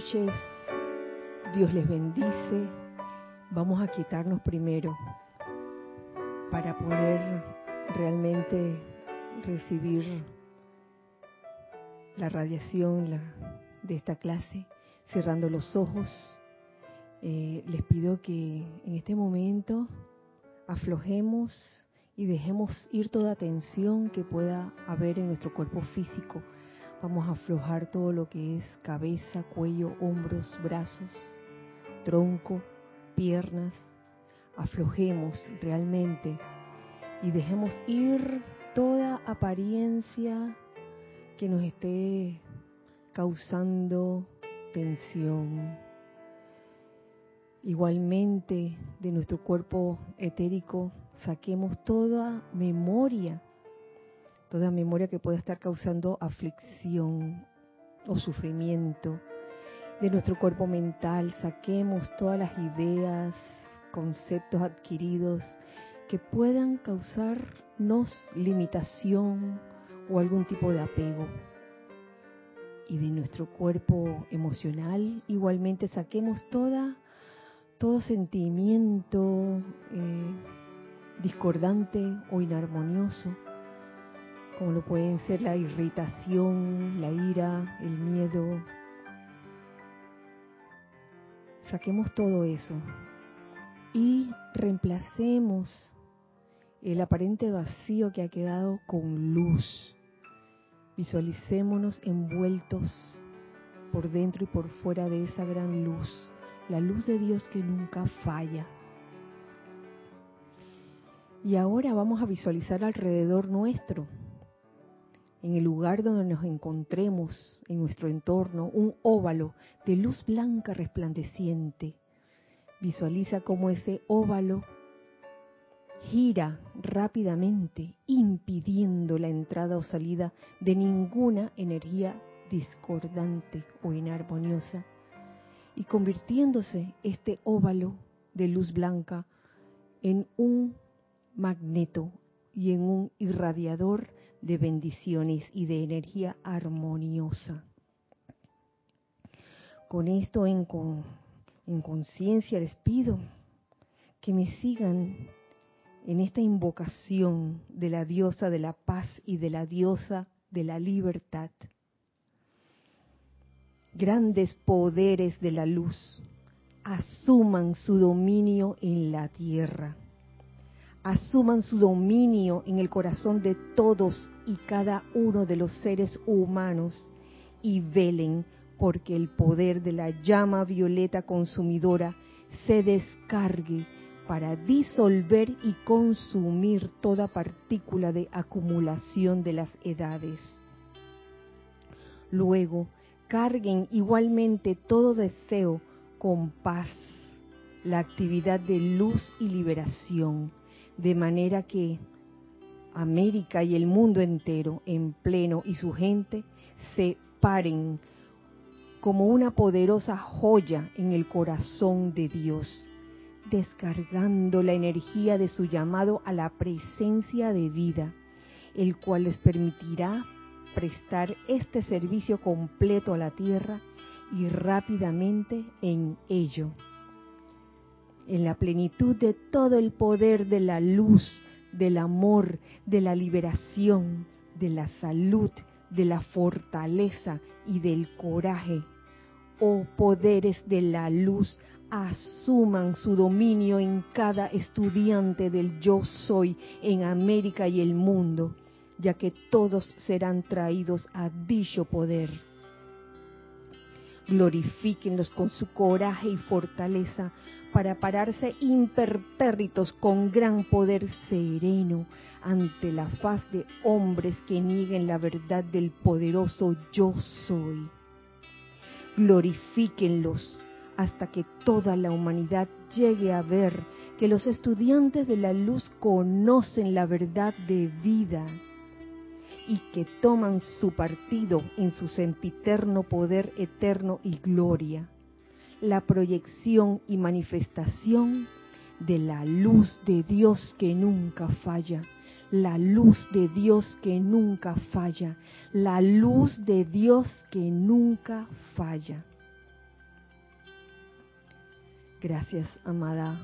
noches, Dios les bendice. Vamos a quitarnos primero para poder realmente recibir la radiación de esta clase, cerrando los ojos. Eh, les pido que en este momento aflojemos y dejemos ir toda tensión que pueda haber en nuestro cuerpo físico Vamos a aflojar todo lo que es cabeza, cuello, hombros, brazos, tronco, piernas. Aflojemos realmente y dejemos ir toda apariencia que nos esté causando tensión. Igualmente de nuestro cuerpo etérico saquemos toda memoria toda memoria que pueda estar causando aflicción o sufrimiento. De nuestro cuerpo mental saquemos todas las ideas, conceptos adquiridos que puedan causarnos limitación o algún tipo de apego. Y de nuestro cuerpo emocional igualmente saquemos toda, todo sentimiento eh, discordante o inarmonioso como lo pueden ser la irritación, la ira, el miedo. Saquemos todo eso y reemplacemos el aparente vacío que ha quedado con luz. Visualicémonos envueltos por dentro y por fuera de esa gran luz, la luz de Dios que nunca falla. Y ahora vamos a visualizar alrededor nuestro en el lugar donde nos encontremos en nuestro entorno, un óvalo de luz blanca resplandeciente. Visualiza cómo ese óvalo gira rápidamente, impidiendo la entrada o salida de ninguna energía discordante o inarmoniosa, y convirtiéndose este óvalo de luz blanca en un magneto y en un irradiador de bendiciones y de energía armoniosa. Con esto en, en conciencia les pido que me sigan en esta invocación de la diosa de la paz y de la diosa de la libertad. Grandes poderes de la luz, asuman su dominio en la tierra asuman su dominio en el corazón de todos y cada uno de los seres humanos y velen porque el poder de la llama violeta consumidora se descargue para disolver y consumir toda partícula de acumulación de las edades. Luego, carguen igualmente todo deseo con paz, la actividad de luz y liberación, de manera que América y el mundo entero en pleno y su gente se paren como una poderosa joya en el corazón de Dios, descargando la energía de su llamado a la presencia de vida, el cual les permitirá prestar este servicio completo a la tierra y rápidamente en ello en la plenitud de todo el poder de la luz, del amor, de la liberación, de la salud, de la fortaleza y del coraje. Oh poderes de la luz, asuman su dominio en cada estudiante del yo soy en América y el mundo, ya que todos serán traídos a dicho poder glorifíquenlos con su coraje y fortaleza para pararse impertérritos con gran poder sereno ante la faz de hombres que nieguen la verdad del poderoso yo soy. Glorifíquenlos hasta que toda la humanidad llegue a ver que los estudiantes de la luz conocen la verdad de vida y que toman su partido en su sempiterno poder eterno y gloria, la proyección y manifestación de la luz de Dios que nunca falla, la luz de Dios que nunca falla, la luz de Dios que nunca falla. Gracias, amada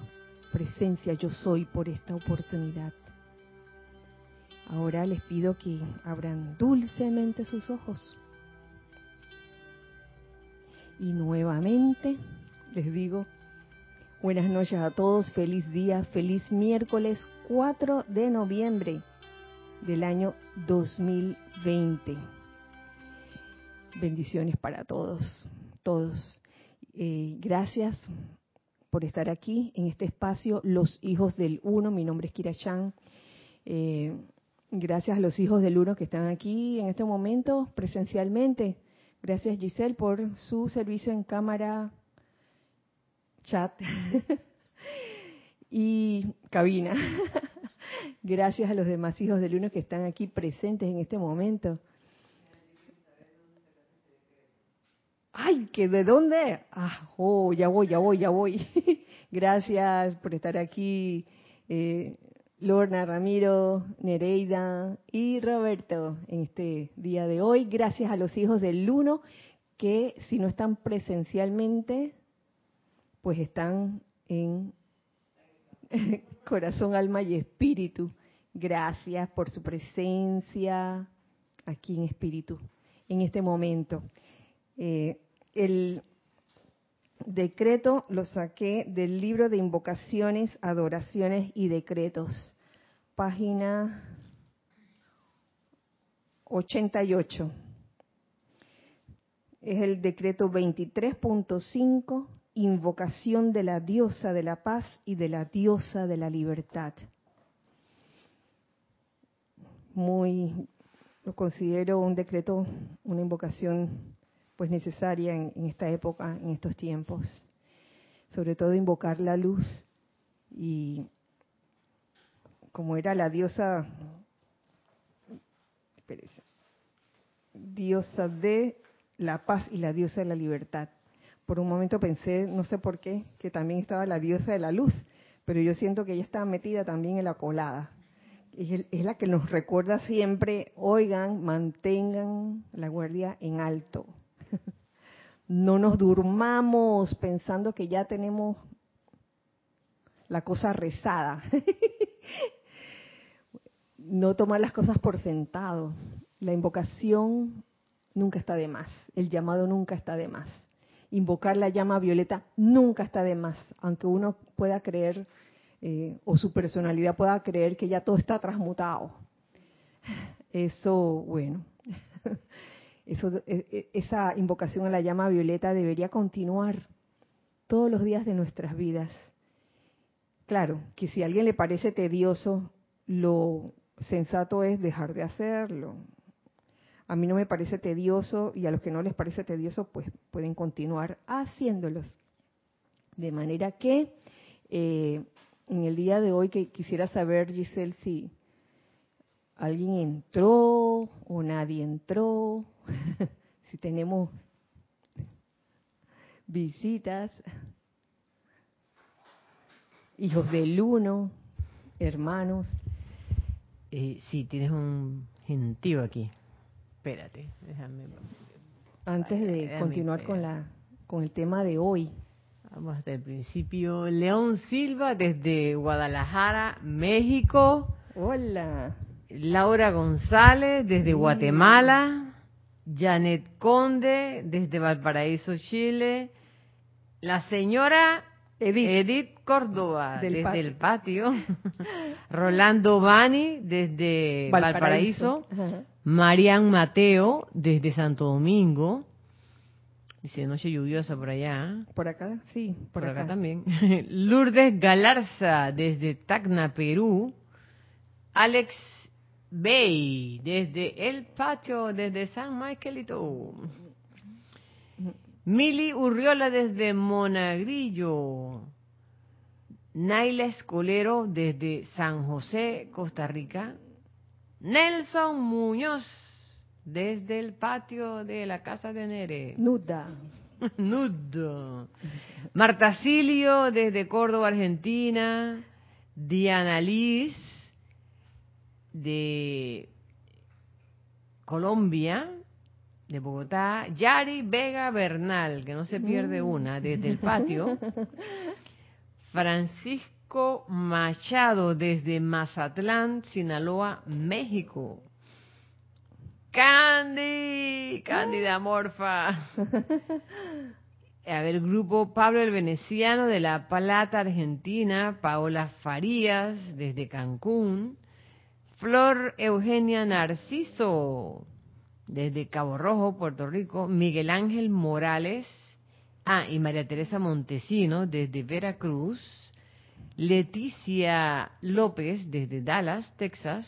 presencia, yo soy por esta oportunidad. Ahora les pido que abran dulcemente sus ojos. Y nuevamente les digo, buenas noches a todos, feliz día, feliz miércoles 4 de noviembre del año 2020. Bendiciones para todos, todos. Eh, gracias por estar aquí en este espacio, Los Hijos del Uno. Mi nombre es Kira Chan. Eh, gracias a los Hijos del Uno que están aquí en este momento presencialmente. Gracias Giselle por su servicio en cámara, chat y cabina. Gracias a los demás hijos del uno que están aquí presentes en este momento. Ay, que de dónde? Ah, oh, ya voy, ya voy, ya voy. Gracias por estar aquí, eh, Lorna, Ramiro, Nereida y Roberto en este día de hoy. Gracias a los hijos del Uno que si no están presencialmente, pues están en corazón, alma y espíritu. Gracias por su presencia aquí en espíritu en este momento. Eh, el decreto lo saqué del libro de invocaciones, adoraciones y decretos, página 88. Es el decreto 23.5, invocación de la diosa de la paz y de la diosa de la libertad. Muy, lo considero un decreto, una invocación pues necesaria en, esta época, en estos tiempos. Sobre todo invocar la luz y como era la diosa, diosa de la paz y la diosa de la libertad. Por un momento pensé, no sé por qué, que también estaba la diosa de la luz, pero yo siento que ella estaba metida también en la colada. es la que nos recuerda siempre, oigan, mantengan la guardia en alto. No nos durmamos pensando que ya tenemos la cosa rezada. No tomar las cosas por sentado. La invocación nunca está de más. El llamado nunca está de más. Invocar la llama violeta nunca está de más, aunque uno pueda creer eh, o su personalidad pueda creer que ya todo está transmutado. Eso, bueno, Eso, e, e, esa invocación a la llama violeta debería continuar todos los días de nuestras vidas. Claro, que si a alguien le parece tedioso, lo sensato es dejar de hacerlo. A mí no me parece tedioso y a los que no les parece tedioso, pues pueden continuar haciéndolos. De manera que eh, en el día de hoy que quisiera saber, Giselle, si alguien entró o nadie entró, si tenemos visitas, hijos del uno, hermanos. Eh, sí, tienes un gentío aquí. Espérate, déjame. Antes de continuar con la con el tema de hoy. Vamos desde el principio. León Silva desde Guadalajara, México. Hola. Laura González desde Guatemala, Janet Conde desde Valparaíso, Chile, la señora Edith, Córdoba desde el patio, Rolando Bani desde Valparaíso, Marian Mateo desde Santo Domingo, dice noche lluviosa por allá. Por acá, sí, por, acá. también. Lourdes Galarza desde Tacna, Perú, Alex Bay, desde el patio, desde San Miguelito. Mili Urriola desde Monagrillo. Naila Escolero desde San José, Costa Rica. Nelson Muñoz desde el patio de la casa de Nere. Nuda. Nudo. Marta Silio desde Córdoba, Argentina. Diana Liz de Colombia, de Bogotá, Yari Vega Bernal, que no se pierde mm. una, desde el patio. Francisco Machado desde Mazatlán, Sinaloa, México. Candy, Cándida Morfa. A ver, grupo Pablo el Veneciano de La Plata, Argentina, Paola Farías desde Cancún, Flor Eugenia Narciso desde Cabo Rojo, Puerto Rico, Miguel Ángel Morales, ah, y María Teresa Montesino desde Veracruz, Leticia López desde Dallas, Texas,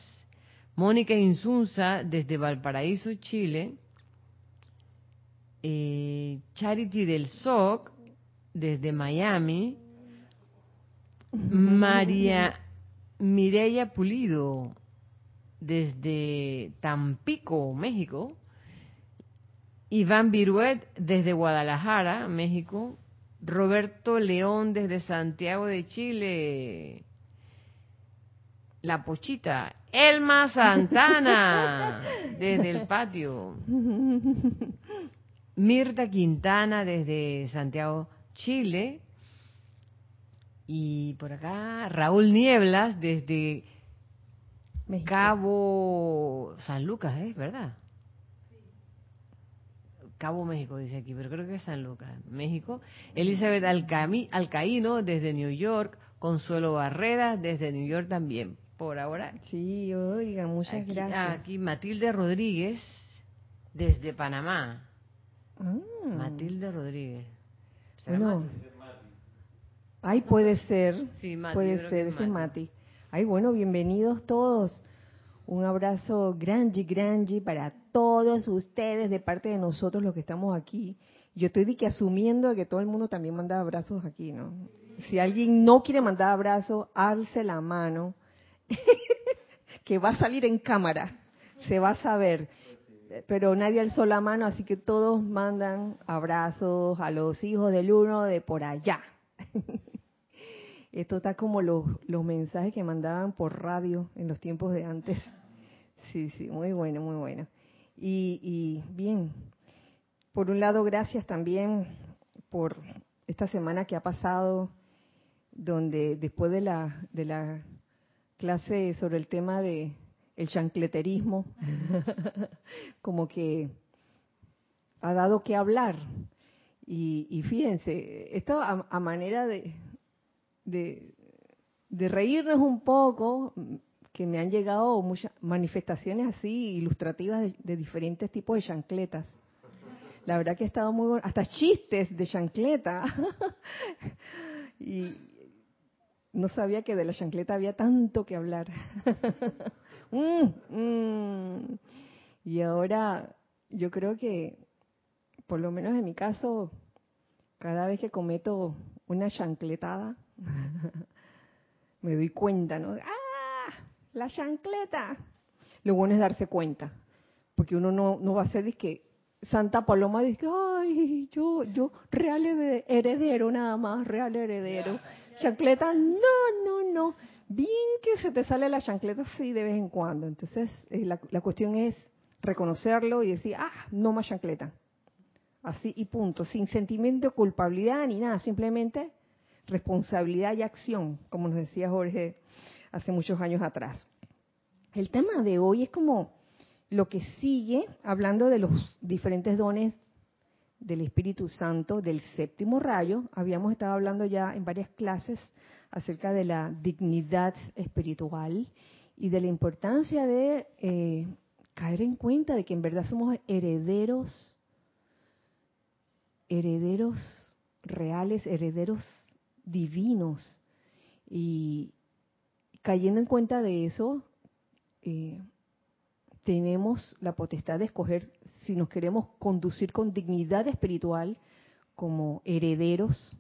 Mónica Insunza desde Valparaíso, Chile, eh, Charity del SOC desde Miami, María Mireya Pulido desde Tampico, México, Iván Viruet desde Guadalajara, México, Roberto León desde Santiago de Chile, La Pochita, Elma Santana desde el patio, Mirta Quintana desde Santiago, Chile, y por acá Raúl Nieblas desde Cabo San Lucas, ¿es verdad? Cabo México dice aquí, pero creo que es San Lucas, México. Elizabeth Alcaíno desde New York, Consuelo Barrera desde New York también. Por ahora. Sí, oiga, muchas gracias. Aquí Matilde Rodríguez desde Panamá. Ah. Matilde Rodríguez. Bueno. Ay, puede ser. Sí, puede ser, ese es Mati. Ay, bueno, bienvenidos todos. Un abrazo grande, grande para todos ustedes de parte de nosotros los que estamos aquí. Yo estoy de que asumiendo que todo el mundo también manda abrazos aquí, ¿no? Si alguien no quiere mandar abrazos, alce la mano, que va a salir en cámara, se va a saber. Pero nadie alzó la mano, así que todos mandan abrazos a los hijos del uno de por allá. Esto está como los, los mensajes que mandaban por radio en los tiempos de antes. Sí, sí, muy bueno, muy bueno. Y, y bien, por un lado, gracias también por esta semana que ha pasado, donde después de la, de la clase sobre el tema de el chancleterismo, como que ha dado que hablar. Y, y fíjense, esto a manera de, de, reírnos un poco, que me han llegado muchas manifestaciones así ilustrativas de, diferentes tipos de chancletas. La verdad que ha estado muy bueno, hasta chistes de chancleta. y no sabía que de la chancleta había tanto que hablar. Mm, mm. Y ahora yo creo que, por lo menos en mi caso, cada vez que cometo una chancletada, me doy cuenta, ¿no? ¡Ah! La chancleta. Lo bueno es darse cuenta, porque uno no, no va a ser que Santa Paloma dice, ay, yo, yo, real heredero nada más, real heredero. Chancleta, no, no, no. Bien que se te sale la chancleta así de vez en cuando. Entonces, eh, la, la cuestión es reconocerlo y decir, ah, no más chancleta. Así y punto, sin sentimiento de culpabilidad ni nada, simplemente responsabilidad y acción, como nos decía Jorge hace muchos años atrás. El tema de hoy es como lo que sigue, hablando de los diferentes dones del Espíritu Santo, del séptimo rayo. Habíamos estado hablando ya en varias clases acerca de la dignidad espiritual y de la importancia de eh, caer en cuenta de que en verdad somos herederos, herederos reales, herederos divinos. Y cayendo en cuenta de eso, eh, tenemos la potestad de escoger si nos queremos conducir con dignidad espiritual como herederos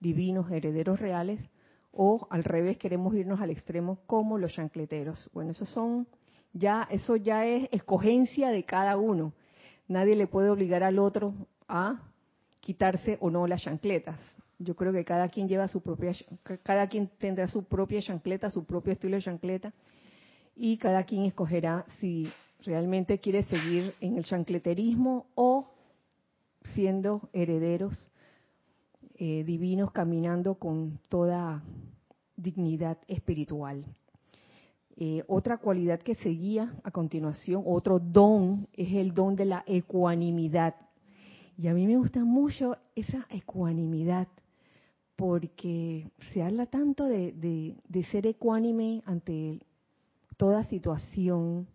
divinos, herederos reales, o al revés queremos irnos al extremo como los chancleteros. Bueno, eso son ya eso ya es escogencia de cada uno. Nadie le puede obligar al otro a quitarse o no las chancletas. Yo creo que cada quien lleva su propia, cada quien tendrá su propia chancleta, su propio estilo de chancleta, y cada quien escogerá si realmente quiere seguir en el chancleterismo o siendo herederos eh, divinos caminando con toda dignidad espiritual. Eh, otra cualidad que seguía a continuación, otro don, es el don de la ecuanimidad. Y a mí me gusta mucho esa ecuanimidad, porque se habla tanto de, de ser ecuánime ante toda situación,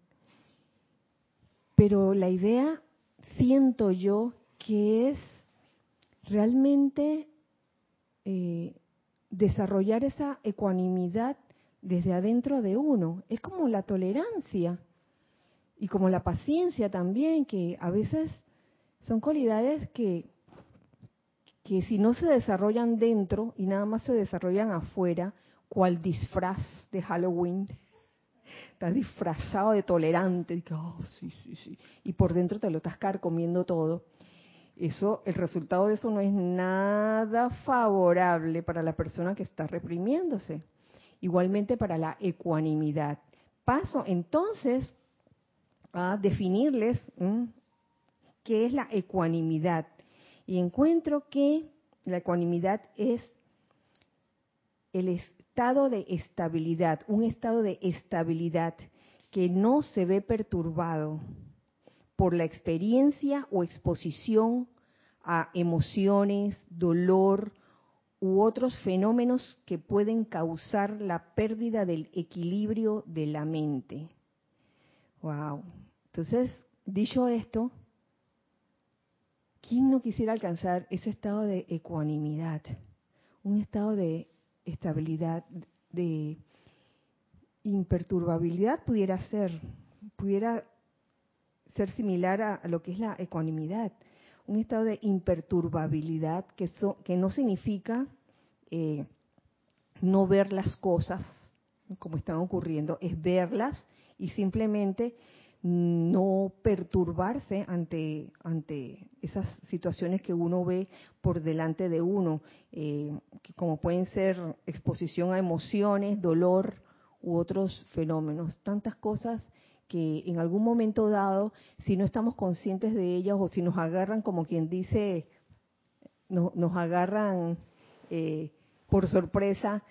pero la idea, siento yo, que es realmente eh, desarrollar esa ecuanimidad desde adentro de uno. Es como la tolerancia y como la paciencia también, que a veces son cualidades que, que si no se desarrollan dentro y nada más se desarrollan afuera, cual disfraz de Halloween, estás disfrazado de tolerante, y, oh, sí, sí, sí, y por dentro te lo estás comiendo todo. Eso, el resultado de eso no es nada favorable para la persona que está reprimiéndose. Igualmente para la ecuanimidad. Paso entonces a definirles qué es la ecuanimidad. Y encuentro que la ecuanimidad es el estado de estabilidad, un estado de estabilidad que no se ve perturbado por la experiencia o exposición a emociones, dolor u otros fenómenos que pueden causar la pérdida del equilibrio de la mente. Wow. Entonces, dicho esto, ¿quién no quisiera alcanzar ese estado de ecuanimidad? Un estado de estabilidad, de imperturbabilidad pudiera ser, pudiera ser similar a, lo que es la ecuanimidad, un estado de imperturbabilidad que, que no significa eh, no ver las cosas como están ocurriendo, es verlas y simplemente no perturbarse ante, ante esas situaciones que uno ve por delante de uno, eh, como pueden ser exposición a emociones, dolor u otros fenómenos, tantas cosas que en algún momento dado, si no estamos conscientes de ellas o si nos agarran, como quien dice, nos agarran eh, por sorpresa,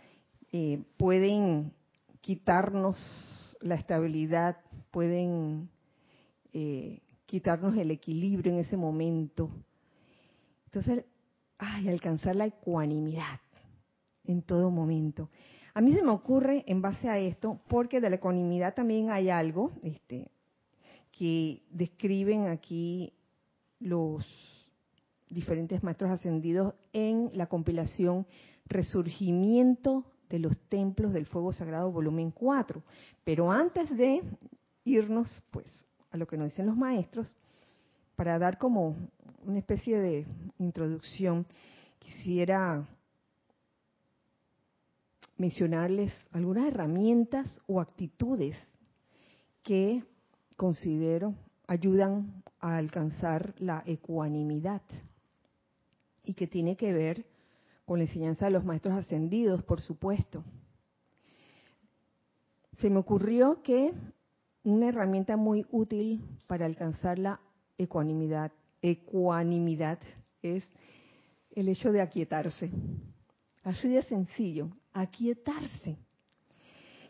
eh, pueden quitarnos la estabilidad, pueden eh, quitarnos el equilibrio en ese momento. Entonces, ay, alcanzar la ecuanimidad en todo momento. A mí se me ocurre en base a esto, porque de la ecuanimidad también hay algo este, que describen aquí los diferentes maestros ascendidos en la compilación Resurgimiento de los Templos del Fuego Sagrado, volumen 4. Pero antes de irnos, pues, a lo que nos dicen los maestros, para dar como una especie de introducción, quisiera mencionarles algunas herramientas o actitudes que considero ayudan a alcanzar la ecuanimidad y que tiene que ver con la enseñanza de los maestros ascendidos, por supuesto. Se me ocurrió que una herramienta muy útil para alcanzar la ecuanimidad, ecuanimidad es el hecho de aquietarse. Así de sencillo, aquietarse.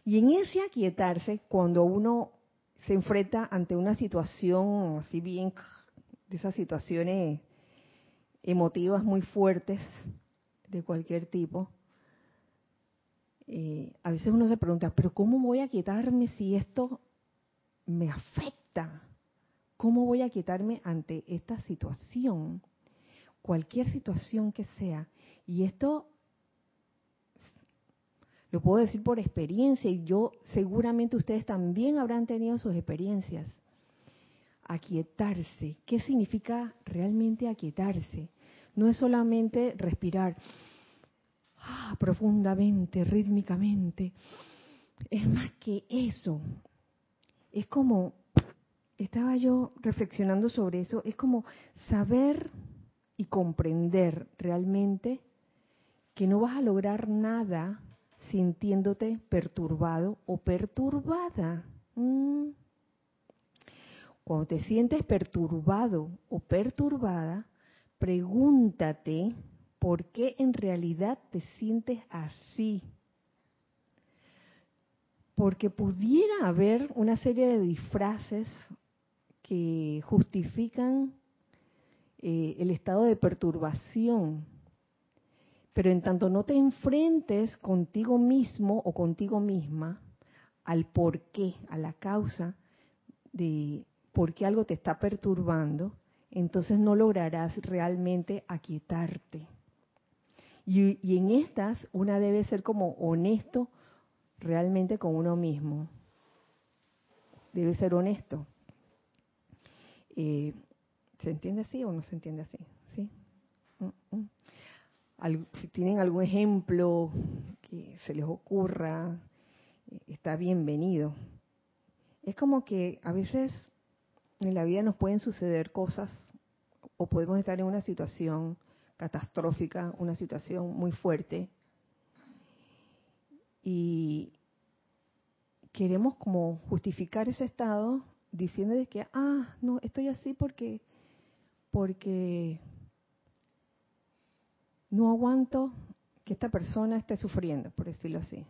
Y en ese aquietarse, cuando uno se enfrenta ante una situación así bien, de esas situaciones emotivas muy fuertes de cualquier tipo, eh, a veces uno se pregunta, pero ¿cómo voy a aquietarme si esto me afecta? ¿Cómo voy a aquietarme ante esta situación? Cualquier situación que sea. Y esto lo puedo decir por experiencia y yo seguramente ustedes también habrán tenido sus experiencias. Aquietarse. ¿Qué significa realmente aquietarse? No es solamente respirar ah, profundamente, rítmicamente. Es más que eso. Es como, estaba yo reflexionando sobre eso, es como saber y comprender realmente que no vas a lograr nada sintiéndote perturbado o perturbada. Mm. Cuando te sientes perturbado o perturbada, pregúntate por qué en realidad te sientes así. Porque pudiera haber una serie de disfraces que justifican eh, el estado de perturbación. Pero en tanto no te enfrentes contigo mismo o contigo misma al por qué, a la causa de por qué algo te está perturbando, entonces no lograrás realmente aquietarte. Y, y, en estas una debe ser como honesto realmente con uno mismo. Debe ser honesto. Eh, ¿Se entiende así o no se entiende así? ¿Sí? Mm, mm. si tienen algún ejemplo que se les ocurra, eh, está bienvenido. Es como que a veces en la vida nos pueden suceder cosas o podemos estar en una situación catastrófica, una situación muy fuerte y queremos como justificar ese estado diciendo de que, ah, no, estoy así porque, porque no aguanto que esta persona esté sufriendo, por decirlo así.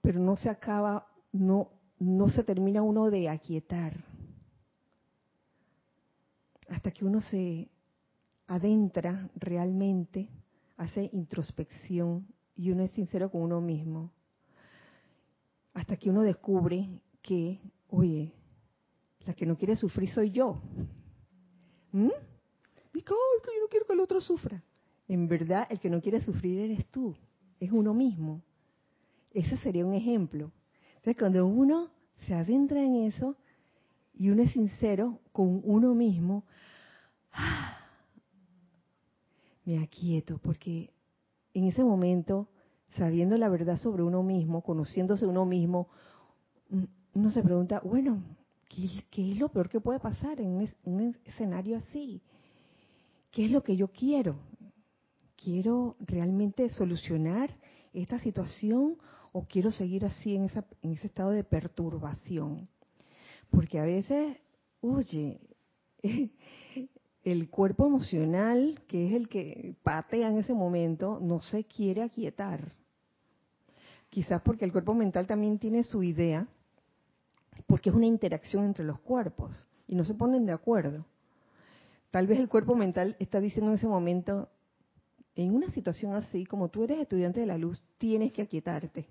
Pero no se acaba, no, no se termina uno de aquietar hasta que uno se adentra realmente, hace introspección y uno es sincero con uno mismo hasta que uno descubre que, oye, la que no quiere sufrir soy yo. ¿Mm? Digo, que yo no quiero que el otro sufra. En verdad, el que no quiere sufrir eres tú, es uno mismo. Ese sería un ejemplo. Entonces, cuando uno se adentra en eso y uno es sincero con uno mismo, me aquieto, porque en ese momento sabiendo la verdad sobre uno mismo, conociéndose uno mismo, mm, uno se pregunta, bueno, ¿qué, es lo peor que puede pasar en un, escenario así? ¿Qué es lo que yo quiero? ¿Quiero realmente solucionar esta situación o quiero seguir así en, en ese estado de perturbación? Porque a veces, oye, el cuerpo emocional, que es el que patea en ese momento, no se quiere aquietar. Quizás porque el cuerpo mental también tiene su idea, porque es una interacción entre los cuerpos y no se ponen de acuerdo. Tal vez el cuerpo mental está diciendo en ese momento, en una situación así, como tú eres estudiante de la luz, tienes que aquietarte.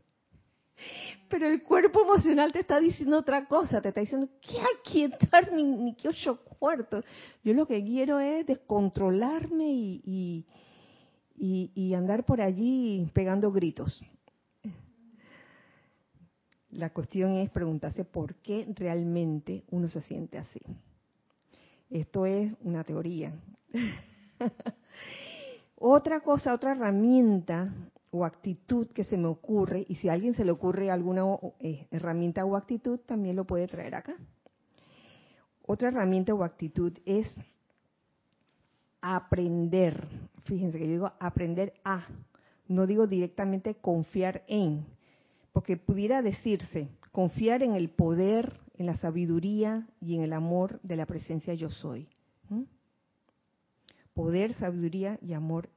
Pero el cuerpo emocional te está diciendo otra cosa, te está diciendo, ¿qué aquietar ni, ni qué ocho cuartos? Yo lo que quiero es descontrolarme y, y andar por allí pegando gritos. La cuestión es preguntarse por qué realmente uno se siente así. Esto es una teoría. otra cosa, otra herramienta o actitud que se me ocurre, y si a alguien se le ocurre alguna eh, herramienta o actitud, también lo puede traer acá. Otra herramienta o actitud es aprender. Fíjense que yo digo aprender a, no digo directamente confiar en, porque pudiera decirse confiar en el poder, en la sabiduría y en el amor de la presencia yo soy. Poder, sabiduría y amor.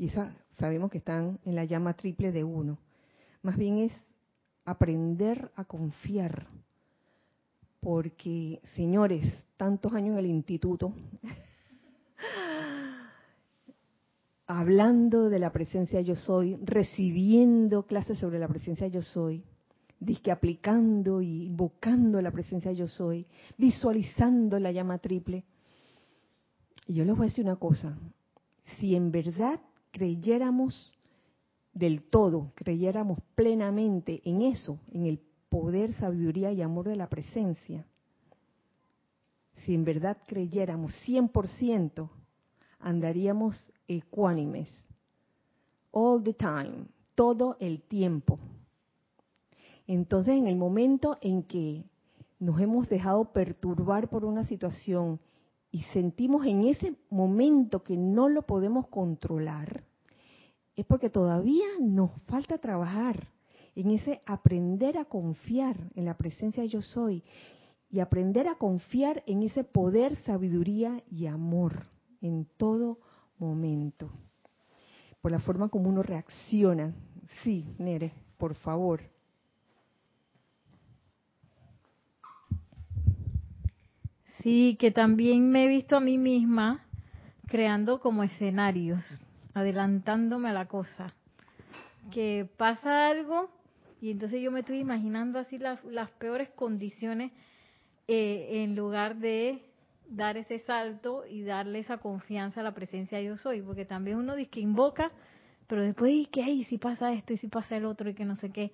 Y esa sabemos que están en la llama triple de uno. Más bien es aprender a confiar. Porque, señores, tantos años en el instituto, hablando de la presencia yo soy, recibiendo clases sobre la presencia yo soy, disque aplicando y invocando la presencia yo soy, visualizando la llama triple. Y yo les voy a decir una cosa, si en verdad creyéramos del todo, creyéramos plenamente en eso, en el poder, sabiduría y amor de la presencia, si en verdad creyéramos 100%, andaríamos ecuánimes, all the time, todo el tiempo. Entonces, en el momento en que nos hemos dejado perturbar por una situación y sentimos en ese momento que no lo podemos controlar, es porque todavía nos falta trabajar en ese aprender a confiar en la presencia yo soy y aprender a confiar en ese poder, sabiduría y amor en todo momento. Por la forma como uno reacciona. Sí, Nere, por favor. Sí, que también me he visto a mí misma creando como escenarios, adelantándome a la cosa. Que pasa algo y entonces yo me estoy imaginando así las, las peores condiciones eh, en lugar de dar ese salto y darle esa confianza a la presencia yo soy, porque también uno dice que invoca, pero después y que hay si pasa esto y si pasa el otro y que no sé qué.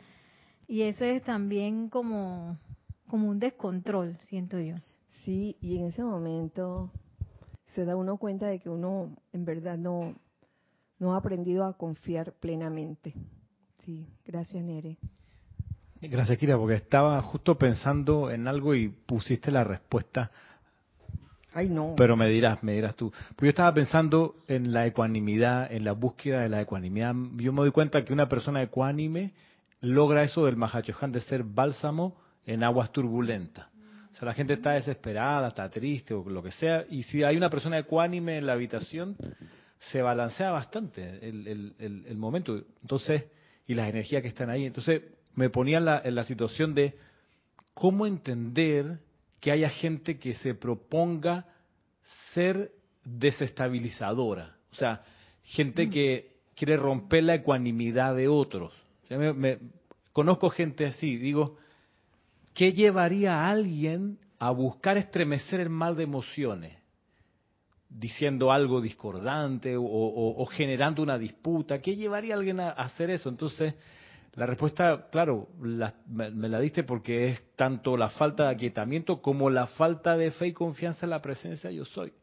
Y eso es también como como un descontrol, siento yo. Sí, y en ese momento se da uno cuenta de que uno en verdad no, no ha aprendido a confiar plenamente. Sí, gracias Nere. Gracias Kira, porque estaba justo pensando en algo y pusiste la respuesta. Ay, no. Pero me dirás, me dirás tú. Pues yo estaba pensando en la ecuanimidad, en la búsqueda de la ecuanimidad. Yo me doy cuenta que una persona ecuánime logra eso del Mahachohan de ser bálsamo en aguas turbulentas. O sea, la gente está desesperada, está triste o lo que sea, y si hay una persona ecuánime en la habitación, se balancea bastante el, el, momento. Entonces, y las energías que están ahí. Entonces, me ponía en la, en la situación de cómo entender que haya gente que se proponga ser desestabilizadora. O sea, gente mm. que quiere romper la ecuanimidad de otros. me, conozco gente así, digo, ¿Qué llevaría a alguien a buscar estremecer el mal de emociones? Diciendo algo discordante o, generando una disputa. ¿Qué llevaría a alguien a, hacer eso? Entonces, la respuesta, claro, me, la diste porque es tanto la falta de aquietamiento como la falta de fe y confianza en la presencia yo soy.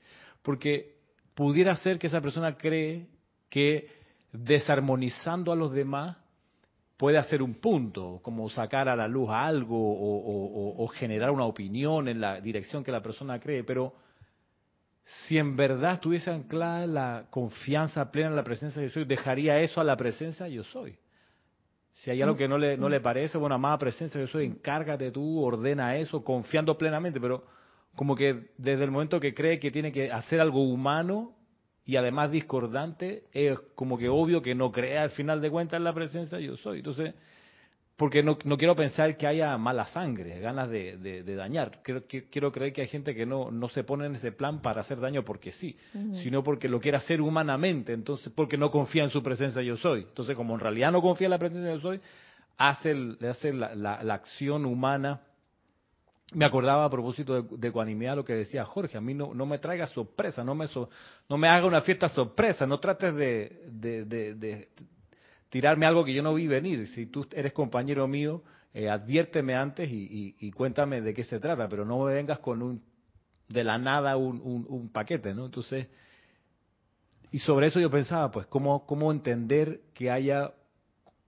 Porque pudiera ser que esa persona cree que desarmonizando a los demás puede hacer un punto, como sacar a la luz algo o, generar una opinión en la dirección que la persona cree, pero si en verdad estuviese anclada la confianza plena en la presencia de yo soy, dejaría eso a la presencia yo soy. Si hay algo que no le, no le parece, bueno, amada presencia yo soy, encárgate tú, ordena eso, confiando plenamente, pero como que desde el momento que cree que tiene que hacer algo humano, y además discordante, es como que obvio que no crea al final de cuentas en la presencia yo soy. Entonces, porque no, no quiero pensar que haya mala sangre, ganas de, de, dañar. Quiero, quiero creer que hay gente que no, no se pone en ese plan para hacer daño porque sí, sino porque lo quiere hacer humanamente, entonces porque no confía en su presencia yo soy. Entonces, como en realidad no confía en la presencia yo soy, hace, hace la, la acción humana me acordaba a propósito de, de ecuanimidad lo que decía Jorge, a mí no, no me traiga sorpresa, no me, no me haga una fiesta sorpresa, no trates de, de, tirarme algo que yo no vi venir. Si tú eres compañero mío, eh, adviérteme antes y, cuéntame de qué se trata, pero no me vengas con un de la nada un, un, un paquete, ¿no? Entonces, y sobre eso yo pensaba, pues, cómo, cómo entender que haya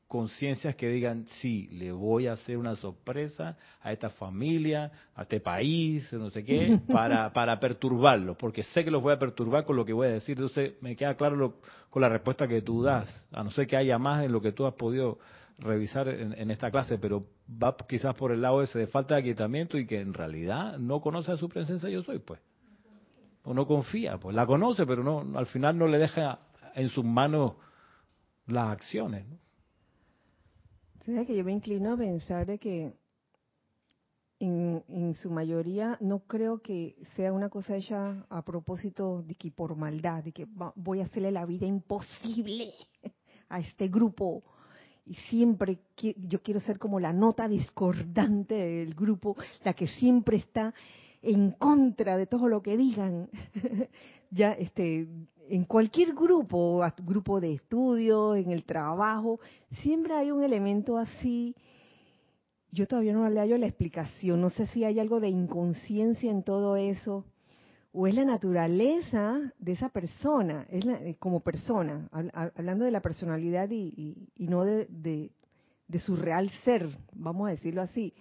conciencias que digan, sí, le voy a hacer una sorpresa a esta familia, a este país, no sé qué, para, para perturbarlos, porque sé que los voy a perturbar con lo que voy a decir. Entonces, me queda claro con la respuesta que tú das, a no ser que haya más en lo que tú has podido revisar en, esta clase, pero va quizás por el lado ese de falta de aquietamiento y que en realidad no conoce a su presencia yo soy, pues. O no confía, pues la conoce, pero no al final no le deja en sus manos las acciones. ¿no? Que yo me inclino a pensar de que en, su mayoría no creo que sea una cosa hecha a propósito de que por maldad, de que voy a hacerle la vida imposible a este grupo y siempre yo quiero ser como la nota discordante del grupo, la que siempre está en contra de todo lo que digan. ya este en cualquier grupo, grupo de estudio, en el trabajo, siempre hay un elemento así. Yo todavía no le hallo la explicación, no sé si hay algo de inconsciencia en todo eso, o es la naturaleza de esa persona, es eh, como persona, hablando de la personalidad y, no de, de, su real ser, vamos a decirlo así,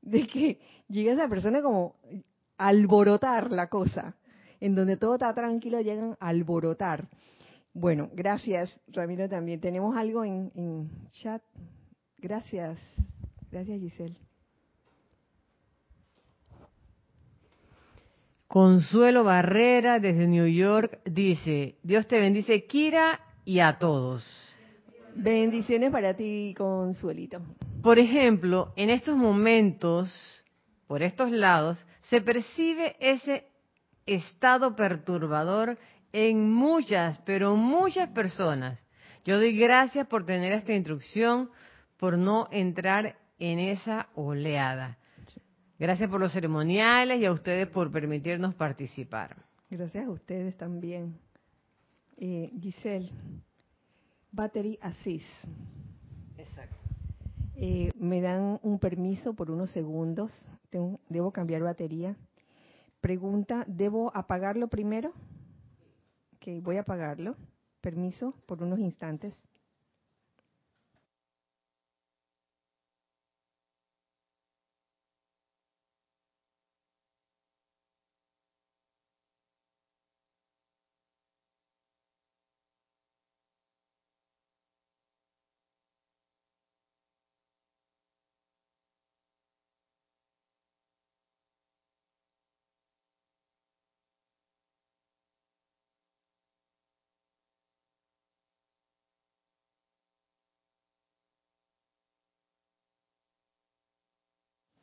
de que llega esa persona como alborotar la cosa en donde todo está tranquilo, llegan a alborotar. Bueno, gracias, Ramiro, también. Tenemos algo en, chat. Gracias. Gracias, Giselle. Consuelo Barrera desde New York dice, Dios te bendice, Kira, y a todos. Bendiciones para ti, Consuelito. Por ejemplo, en estos momentos, por estos lados, se percibe ese estado perturbador en muchas, pero muchas personas. Yo doy gracias por tener esta instrucción, por no entrar en esa oleada. Gracias por los ceremoniales y a ustedes por permitirnos participar. Gracias a ustedes también. Eh, Giselle, Battery Assist. Exacto. Eh, me dan un permiso por unos segundos. debo cambiar batería. Pregunta, ¿debo apagarlo primero? Ok, voy a apagarlo. Permiso por unos instantes.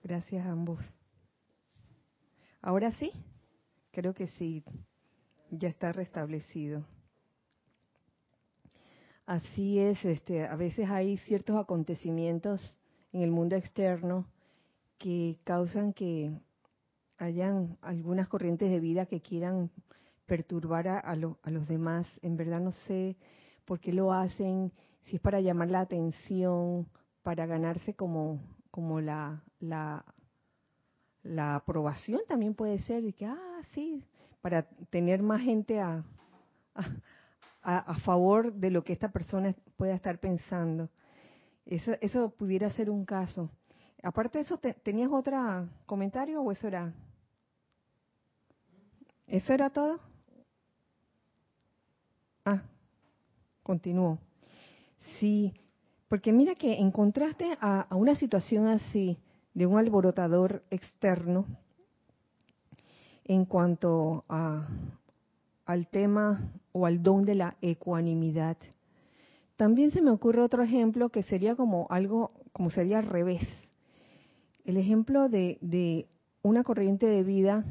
Gracias a ambos. Ahora sí, creo que sí, ya está restablecido. Así es, este, a veces hay ciertos acontecimientos en el mundo externo que causan que hayan algunas corrientes de vida que quieran perturbar a, a los demás. En verdad no sé por qué lo hacen, si es para llamar la atención, para ganarse como como la, la, la aprobación también puede ser, de que, ah, sí, para tener más gente a, a, a favor de lo que esta persona pueda estar pensando. Eso, eso pudiera ser un caso. Aparte de eso, ¿tenías otro comentario o eso era? ¿Eso era todo? Ah, continúo. Sí, porque mira que en contraste a, una situación así, de un alborotador externo, en cuanto a, al tema o al don de la ecuanimidad, también se me ocurre otro ejemplo que sería como algo, como sería al revés. El ejemplo de, de una corriente de vida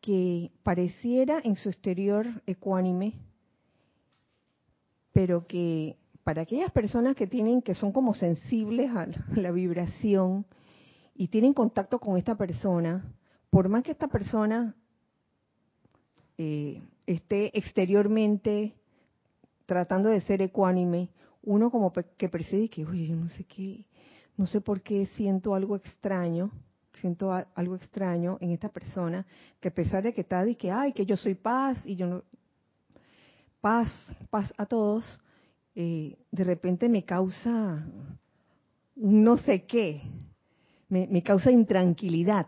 que pareciera en su exterior ecuánime, pero que para aquellas personas que tienen, que son como sensibles a la vibración y tienen contacto con esta persona, por más que esta persona eh, esté exteriormente tratando de ser ecuánime, uno como que percibe que, oye, yo no sé qué, no sé por qué siento algo extraño, siento algo extraño en esta persona, que a pesar de que está y que, ay, que yo soy paz y yo no, paz, paz a todos, eh, de repente me causa no sé qué, me, causa intranquilidad.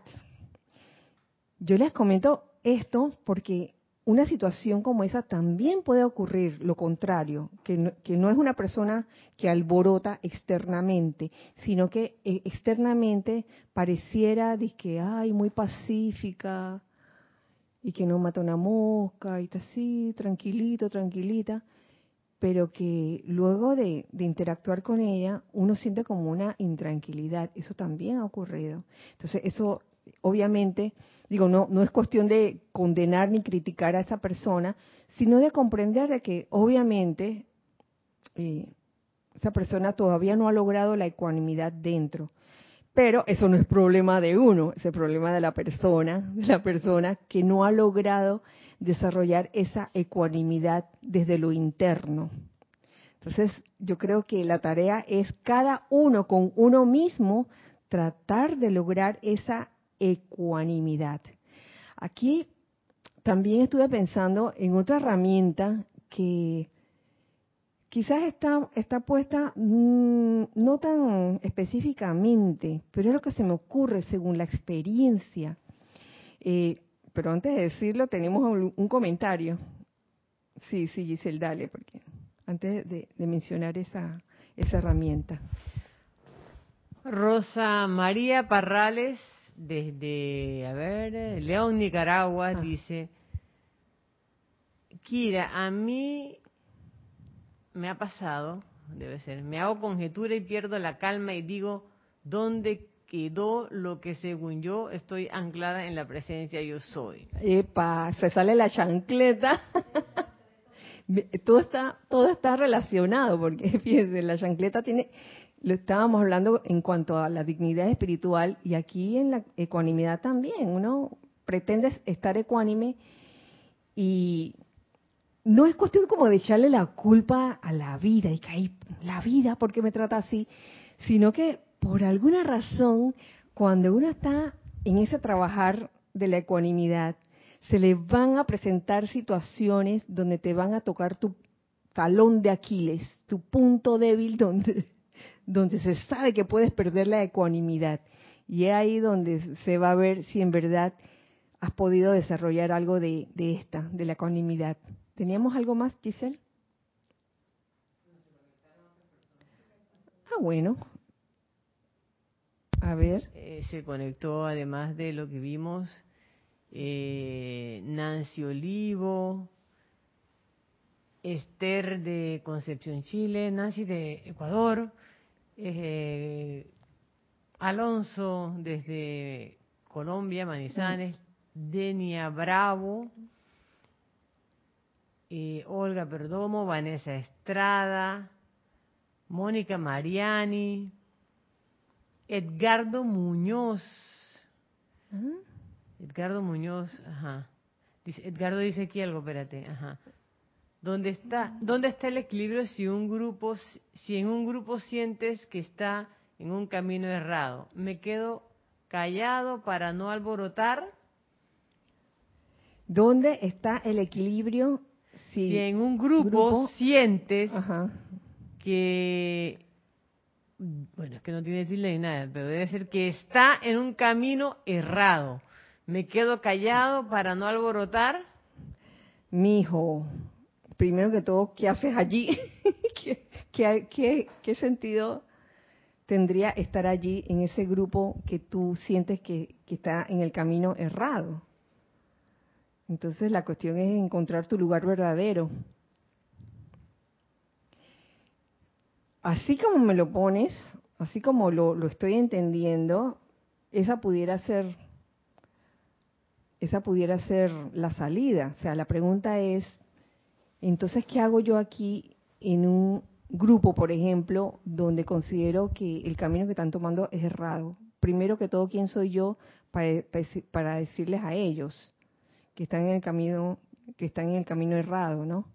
Yo les comento esto porque una situación como esa también puede ocurrir, lo contrario, que no, que no es una persona que alborota externamente, sino que eh, externamente pareciera que, ay, muy pacífica y que no mata una mosca y está así, tranquilito, tranquilita, pero que luego de, interactuar con ella uno siente como una intranquilidad. Eso también ha ocurrido. Entonces, eso obviamente, digo, no, no es cuestión de condenar ni criticar a esa persona, sino de comprender de que obviamente eh, esa persona todavía no ha logrado la ecuanimidad dentro. Pero eso no es problema de uno, es el problema de la persona, de la persona que no ha logrado desarrollar esa ecuanimidad desde lo interno. Entonces, yo creo que la tarea es cada uno con uno mismo tratar de lograr esa ecuanimidad. Aquí también estuve pensando en otra herramienta que quizás está, está puesta mm, no tan específicamente, pero es lo que se me ocurre según la experiencia. Eh, pero antes de decirlo, tenemos un comentario. Sí, sí, Giselle, dale, porque antes de, mencionar esa, esa herramienta. Rosa María Parrales desde, a ver, León, Nicaragua, Ah. dice, Kira, a mí me ha pasado, debe ser, me hago conjetura y pierdo la calma y digo, ¿dónde quedó lo que según yo estoy anclada en la presencia yo soy? Epa, se sale la chancleta. todo está, todo está relacionado, porque fíjense, la chancleta tiene, lo estábamos hablando en cuanto a la dignidad espiritual, y aquí en la ecuanimidad también, uno pretende estar ecuánime y no es cuestión como de echarle la culpa a la vida y que hay la vida porque me trata así, sino que por alguna razón, cuando uno está en ese trabajar de la ecuanimidad, se le van a presentar situaciones donde te van a tocar tu talón de Aquiles, tu punto débil donde, donde se sabe que puedes perder la ecuanimidad. Y es ahí donde se va a ver si en verdad has podido desarrollar algo de, de esta, de la ecuanimidad. ¿Teníamos algo más, Giselle? Ah, bueno. A ver. Eh, se conectó además de lo que vimos eh, Nancy Olivo, Esther de Concepción, Chile, Nancy de Ecuador, eh, Alonso desde Colombia, Manizales, Denia Bravo, eh, Olga Perdomo, Vanessa Estrada, Mónica Mariani, Edgardo Muñoz. Edgardo Muñoz, ajá. Dice, Edgardo dice aquí algo, espérate, ajá. ¿Dónde está, ¿Dónde está el equilibrio si un grupo, si en un grupo sientes que está en un camino errado? ¿Me quedo callado para no alborotar? ¿Dónde está el equilibrio si, Si en un grupo, grupo- sientes Ajá. que, bueno, es que no tiene tilde ni nada, pero debe ser que está en un camino errado. ¿Me quedo callado para no alborotar? Mijo, primero que todo, ¿qué haces allí? ¿Qué, qué, qué- qué sentido tendría estar allí en ese grupo que tú sientes que, que está en el camino errado? Entonces la cuestión es encontrar tu lugar verdadero. Así como me lo pones, así como lo, lo estoy entendiendo, esa pudiera ser esa pudiera ser la salida. O sea, la pregunta es, entonces, ¿qué hago yo aquí en un grupo, por ejemplo, donde considero que el camino que están tomando es errado? Primero que todo, ¿quién soy yo para, para deci- para decirles a ellos que están en el camino que están en el camino errado, ¿no?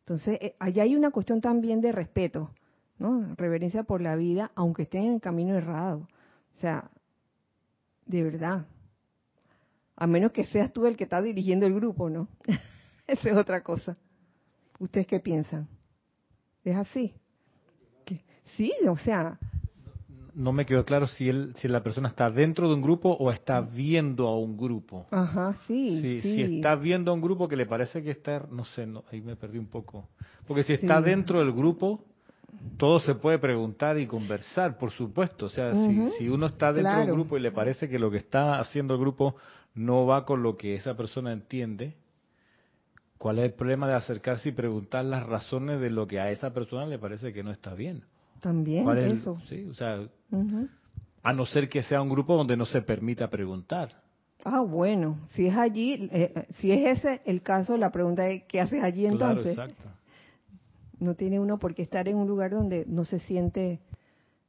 Entonces, eh, allá hay una cuestión también de respeto, ¿no? Reverencia por la vida, aunque estén en el camino errado. O sea, de verdad. A menos que seas tú el que está dirigiendo el grupo, ¿no? Esa es otra cosa. ¿Ustedes qué piensan? ¿Es así? Sí, o sea, No me quedó claro si él, si la persona está dentro de un grupo o está viendo a un grupo. ajá, sí, Si, sí. si está viendo a un grupo que le parece que está, no sé, no, ahí me perdí un poco. Porque si está Sí. dentro del grupo, todo se puede preguntar y conversar, por supuesto. O sea, si- si, uno está dentro claro. del grupo y le parece que lo que está haciendo el grupo no va con lo que esa persona entiende, ¿cuál es el problema de acercarse y preguntar las razones de lo que a esa persona le parece que no está bien? También ¿Cuál es el- eso. sí, o sea, a no ser que sea un grupo donde no se permita preguntar. Ah, bueno, si es allí, eh, eh, si es ese el caso, la pregunta es, ¿qué haces allí Claro, entonces? exacto. no tiene uno por qué estar en un lugar donde no se siente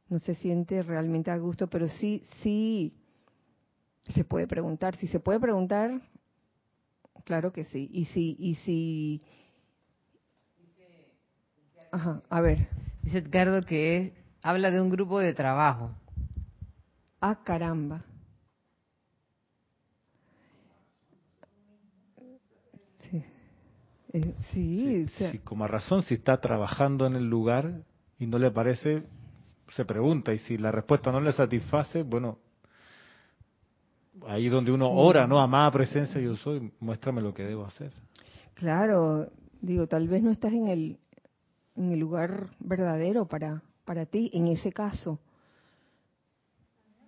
no se siente realmente a gusto pero sí sí se puede preguntar si se puede preguntar claro que sí y si y si ajá a ver Dice Edgardo que es, habla de un grupo de trabajo. ah caramba sí Eh, sí, o sea, Sí, como a razón, si está trabajando en el lugar y no le parece, se pregunta. Y si la respuesta no le satisface, bueno, ahí donde uno Sí. ora, ¿no? Amada presencia yo soy, muéstrame lo que debo hacer. Claro, digo, tal vez no estás en el, en el lugar verdadero para, para ti, en ese caso.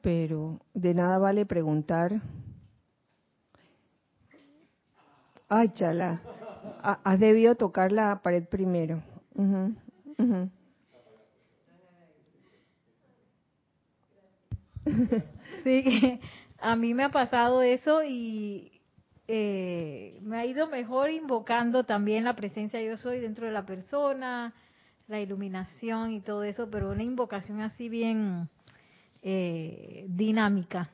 pero de nada vale preguntar. Ay, chala, has debido tocar la pared primero. Sí, a mí me ha pasado eso y eh, me ha ido mejor invocando también la presencia yo soy dentro de la persona, la iluminación y todo eso, pero una invocación así bien eh, dinámica.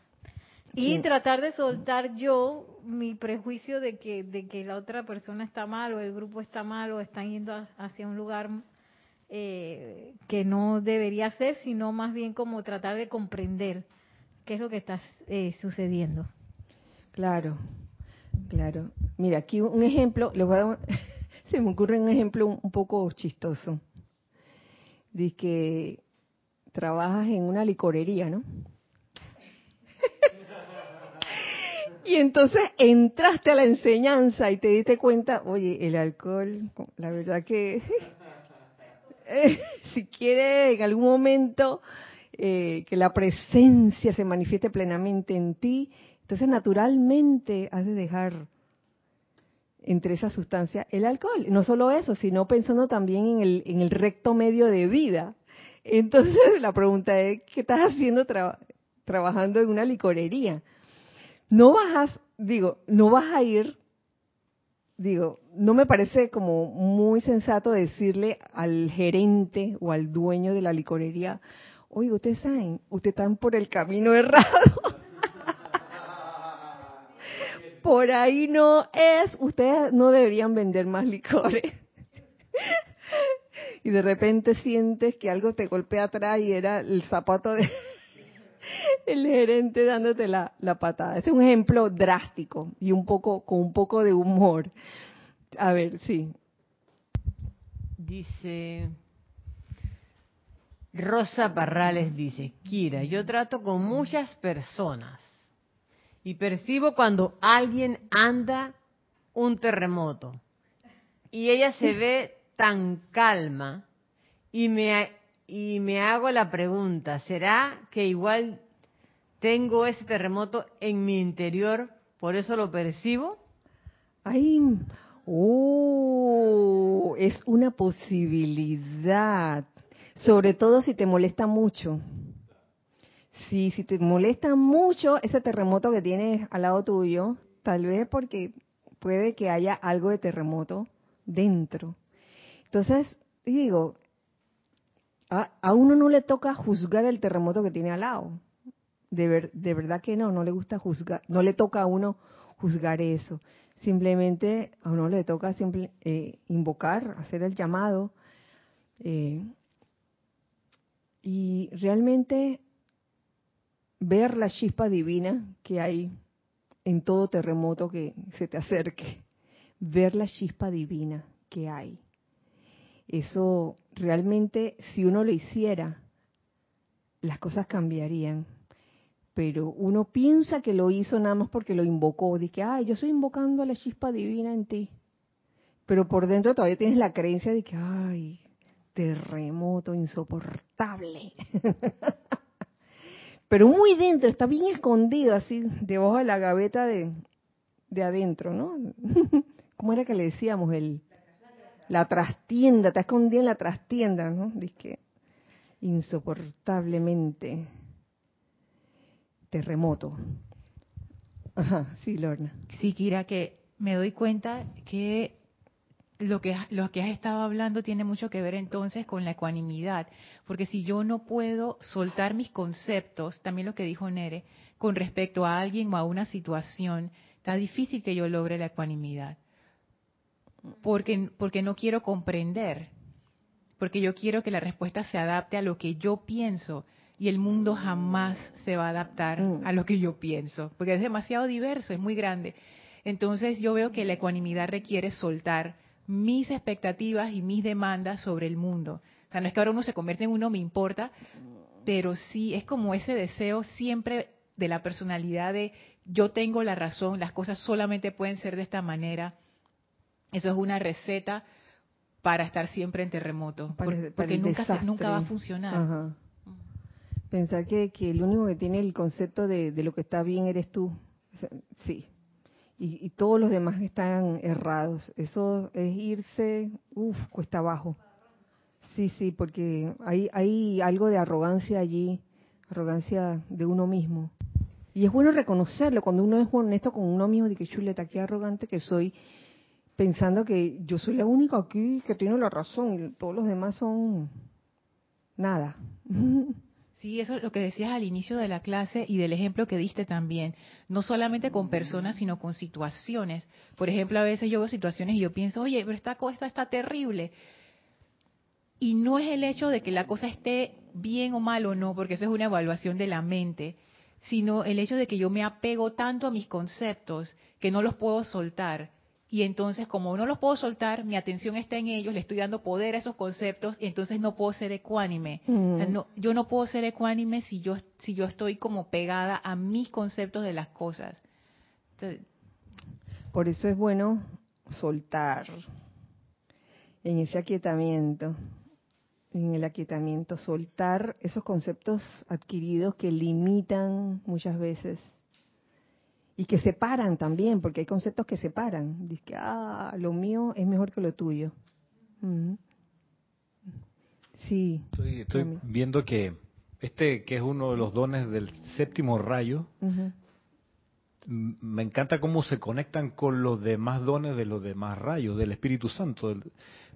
Y tratar de soltar yo mi prejuicio de que, de que la otra persona está mal o el grupo está mal o están yendo hacia un lugar eh, que no debería ser, sino más bien como tratar de comprender qué es lo que está eh, sucediendo. Claro, claro. Mira, aquí un ejemplo, les voy a se me ocurre un ejemplo un poco chistoso. Dice que trabajas en una licorería, ¿no? y entonces entraste a la enseñanza y te diste cuenta, oye, el alcohol, la verdad que si quiere en algún momento eh, que la presencia se manifieste plenamente en ti, entonces naturalmente has de dejar entre esa sustancia el alcohol. No solo eso, sino pensando también en el, en el recto medio de vida. Entonces la pregunta es, ¿qué estás haciendo trabajando en una licorería? No vas, digo, no vas a ir, digo, no me parece como muy sensato decirle al gerente o al dueño de la licorería, oye, ustedes saben, ustedes están por el camino errado. Por ahí no es, ustedes no deberían vender más licores y de repente sientes que algo te golpea atrás y era el zapato de el gerente dándote la, patada. Es un ejemplo drástico y un poco con un poco de humor. A ver, sí. Dice Rosa Parrales dice, Kira, yo trato con muchas personas y percibo cuando alguien anda un terremoto y ella se ve tan calma y me, y me hago la pregunta, ¿será que igual tengo ese terremoto en mi interior, por eso lo percibo? Ay, oh, es una posibilidad, sobre todo si te molesta mucho. Si, si te molesta mucho ese terremoto que tienes al lado tuyo, tal vez porque puede que haya algo de terremoto dentro. Entonces, digo, a, uno no le toca juzgar el terremoto que tiene al lado. De, de verdad que no, no le gusta juzgar, no le toca a uno juzgar eso. Simplemente a uno le toca simple, eh, invocar, hacer el llamado. Eh, y realmente ver la chispa divina que hay en todo terremoto que se te acerque. Ver la chispa divina que hay. Eso realmente, si uno lo hiciera, las cosas cambiarían. Pero uno piensa que lo hizo nada más porque lo invocó. Dice, ay, yo estoy invocando a la chispa divina en ti. Pero por dentro todavía tienes la creencia de que, ay, terremoto insoportable. Pero muy dentro, está bien escondido así, debajo de la gaveta de, de adentro, ¿no? ¿Cómo era que le decíamos? El, la trastienda, está escondida en la trastienda, ¿no? Dice insoportablemente terremoto. Ajá, sí, Lorna. Sí, Kira, que me doy cuenta que lo que, lo que has estado hablando tiene mucho que ver entonces con la ecuanimidad, porque si yo no puedo soltar mis conceptos, también lo que dijo Nere, con respecto a alguien o a una situación, está difícil que yo logre la ecuanimidad porque, porque no quiero comprender, porque yo quiero que la respuesta se adapte a lo que yo pienso y el mundo jamás se va a adaptar mm. a lo que yo pienso, porque es demasiado diverso, es muy grande. Entonces yo veo que la ecuanimidad requiere soltar mis expectativas y mis demandas sobre el mundo. O sea, no es que ahora uno se convierte en uno me importa, pero sí es como ese deseo siempre de la personalidad de yo tengo la razón, las cosas solamente pueden ser de esta manera, eso es una receta para estar siempre en terremoto, porque, nunca, nunca va a funcionar. Pensar que, que el único que tiene el concepto de, de lo que está bien eres tú. O sea, Sí. Y, y todos los demás están errados. Eso es irse, uff, cuesta abajo. Sí, sí, porque hay, hay algo de arrogancia allí, arrogancia de uno mismo. Y es bueno reconocerlo cuando uno es honesto con uno mismo, de que chuleta, qué arrogante que soy, pensando que yo soy la única aquí que tiene la razón y todos los demás son nada. Sí, eso es lo que decías al inicio de la clase y del ejemplo que diste también. No solamente con personas, sino con situaciones. Por ejemplo, a veces yo veo situaciones y yo pienso, oye, pero esta cosa está terrible. Y no es el hecho de que la cosa esté bien o mal o no, porque eso es una evaluación de la mente, sino el hecho de que yo me apego tanto a mis conceptos que no los puedo soltar. Y entonces, como no los puedo soltar, mi atención está en ellos, le estoy dando poder a esos conceptos, y entonces no puedo ser ecuánime. O sea, no- yo no puedo ser ecuánime si yo, si yo estoy como pegada a mis conceptos de las cosas. Entonces, Por eso es bueno soltar en ese aquietamiento, en el aquietamiento, soltar esos conceptos adquiridos que limitan muchas veces y que separan también, porque hay conceptos que separan. Dice que, ah, lo mío es mejor que lo tuyo. Sí. Estoy, viendo que este, que es uno de los dones del séptimo rayo, me encanta cómo se conectan con los demás dones de los demás rayos, del Espíritu Santo. del-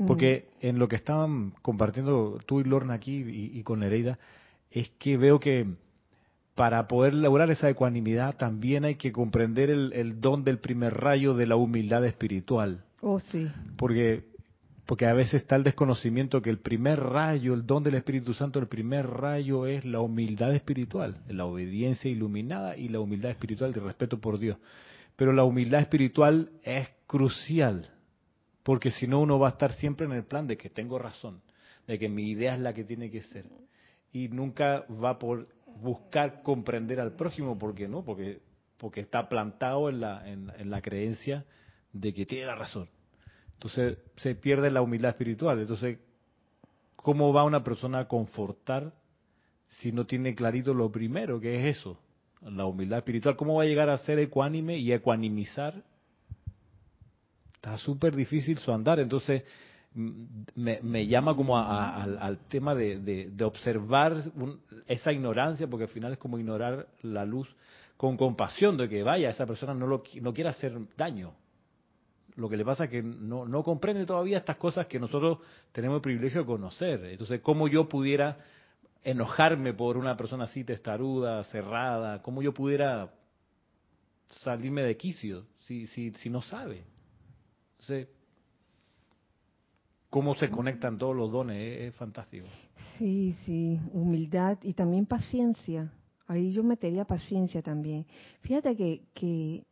Porque en lo que estaban compartiendo tú y Lorna aquí y, y con Nereida, es que veo que para poder lograr esa ecuanimidad también hay que comprender el, el don del primer rayo de la humildad espiritual. Oh, sí. Porque, porque a veces está el desconocimiento que el primer rayo, el don del Espíritu Santo, el primer rayo es la humildad espiritual, la obediencia iluminada y la humildad espiritual de respeto por Dios. Pero la humildad espiritual es crucial, porque si no uno va a estar siempre en el plan de que tengo razón, de que mi idea es la que tiene que ser. Y nunca va por buscar comprender al prójimo, porque no, porque, porque está plantado en la, en, en la creencia de que tiene la razón. Entonces se pierde la humildad espiritual. Entonces, ¿cómo va una persona a confortar si no tiene clarito lo primero, que es eso? La humildad espiritual. ¿Cómo va a llegar a ser ecuánime y ecuanimizar? Está súper difícil su andar. Entonces, me, me llama como a- al, tema de, observar un- esa ignorancia, porque al final es como ignorar la luz con compasión de que vaya, esa persona no, lo, no quiere hacer daño. Lo que le pasa es que no, no comprende todavía estas cosas que nosotros tenemos el privilegio de conocer. Entonces, ¿cómo yo pudiera enojarme por una persona así testaruda, cerrada? ¿Cómo yo pudiera salirme de quicio si, si, si no sabe? Entonces, ¿cómo se conectan todos los dones? Es, fantástico. Sí, sí, humildad y también paciencia. Ahí yo metería paciencia también. Fíjate que, que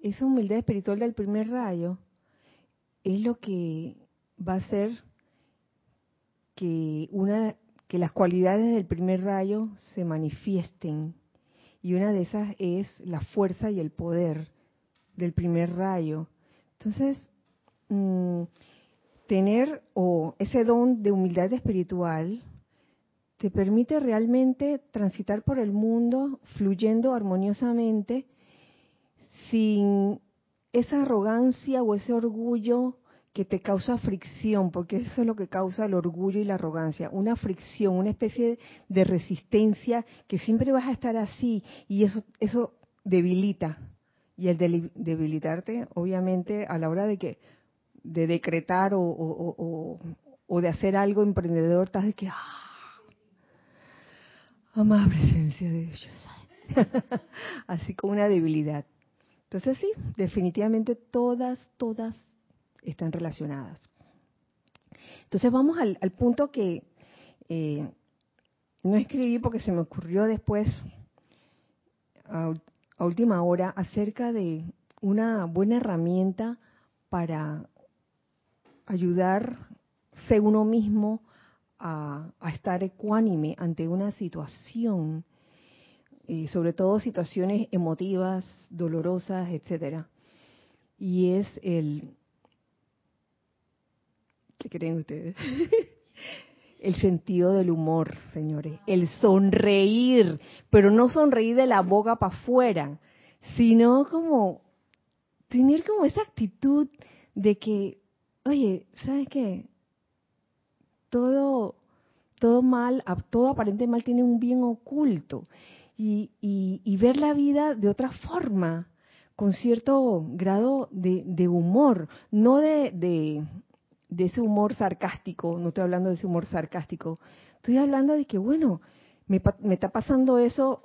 esa humildad espiritual del primer rayo es lo que va a hacer que una que las cualidades del primer rayo se manifiesten y una de esas es la fuerza y el poder del primer rayo. Entonces, mm, tener o ese don de humildad espiritual te permite realmente transitar por el mundo fluyendo armoniosamente sin esa arrogancia o ese orgullo que te causa fricción, porque eso es lo que causa el orgullo y la arrogancia, una fricción, una especie de resistencia que siempre vas a estar así y eso eso debilita. Y el debilitarte, obviamente, a la hora de que de decretar o, o- o- o- de hacer algo emprendedor, estás de que ¡ah! amada presencia de Dios. Así como una debilidad. Entonces sí, definitivamente todas, todas están relacionadas. Entonces vamos al, punto que eh, no escribí porque se me ocurrió después, a, a última hora, acerca de una buena herramienta para ayudarse uno mismo a, estar ecuánime ante una situación, y sobre todo situaciones emotivas, dolorosas, etcétera. Y es el ¿qué creen ustedes? el sentido del humor, señores, el sonreír, pero no sonreír de la boca para afuera, sino como tener como esa actitud de que, oye, ¿sabes qué? Todo, todo mal, todo aparente mal tiene un bien oculto. Y, y, ver la vida de otra forma, con cierto grado de, humor, no de, de ese humor sarcástico, no estoy hablando de ese humor sarcástico, estoy hablando de que, bueno, me, me está pasando eso,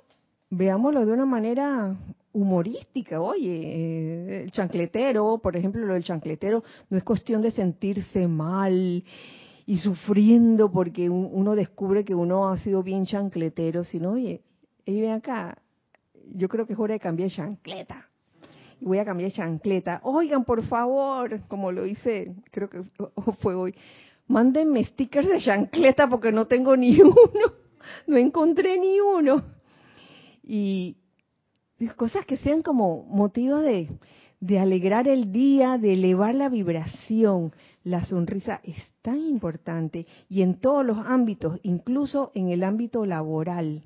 veámoslo de una manera humorística, oye, eh, el chancletero, por ejemplo, lo del chancletero, no es cuestión de sentirse mal y sufriendo porque uno descubre que uno ha sido bien chancletero, sino, oye, ven acá, yo creo que es hora de cambiar chancleta y voy a cambiar chancleta. Oigan, por favor, como lo hice, creo que fue hoy, mándenme stickers de chancleta porque no tengo ni uno, no encontré ni uno. Y cosas que sean como motivo de, de alegrar el día, de elevar la vibración. La sonrisa es tan importante y en todos los ámbitos, incluso en el ámbito laboral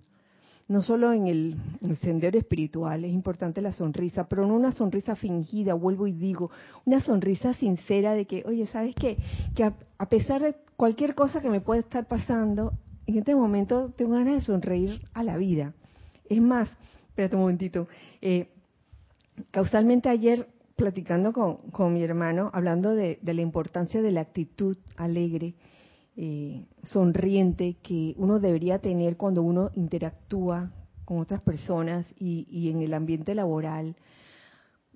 no solo en el, sendero espiritual, es importante la sonrisa, pero no una sonrisa fingida, vuelvo y digo, una sonrisa sincera de que, oye, ¿sabes qué? Que a, pesar de cualquier cosa que me pueda estar pasando, en este momento tengo ganas de sonreír a la vida. Es más, espérate un momentito, eh, causalmente ayer platicando con, con mi hermano, hablando de la importancia de la actitud alegre, eh, sonriente que uno debería tener cuando uno interactúa con otras personas y, en el ambiente laboral.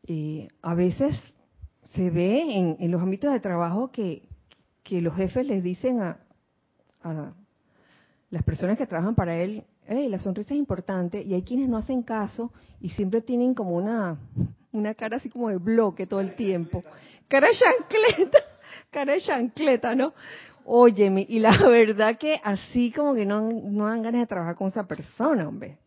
Eh, a veces se ve en, los ámbitos de trabajo que, los jefes les dicen a, las personas que trabajan para él, la sonrisa es importante, y hay quienes no hacen caso y siempre tienen como una, una cara así como de bloque todo el tiempo. Cara de chancleta, cara de chancleta, ¿no? Óyeme, y la verdad que así como que no, no dan ganas de trabajar con esa persona, hombre.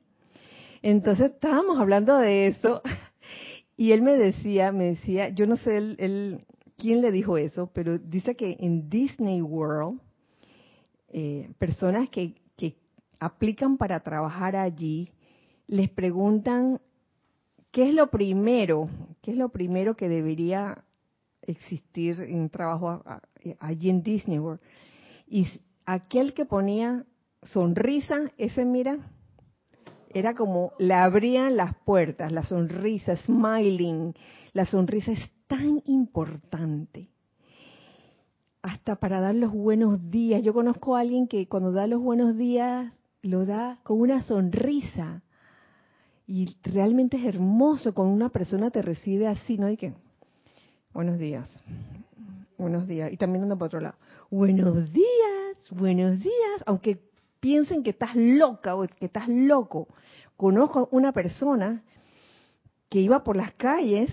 Entonces estábamos hablando de eso y él me decía, me decía, yo no sé él, quién le dijo eso, pero dice que en Disney World, eh, personas que aplican para trabajar allí, les preguntan qué es lo primero, qué es lo primero que debería existir en trabajo allí en Disney World. Y aquel que ponía sonrisa, ese mira, era como le abrían las puertas, la sonrisa, smiling. La sonrisa es tan importante. Hasta para dar los buenos días. Yo conozco a alguien que cuando da los buenos días lo da con una sonrisa. Y realmente es hermoso cuando una persona te recibe así, ¿no? Y que, buenos días, buenos días. Y también anda por otro lado. Buenos días, buenos días. Aunque piensen que estás loca o que estás loco. Conozco una persona que iba por las calles,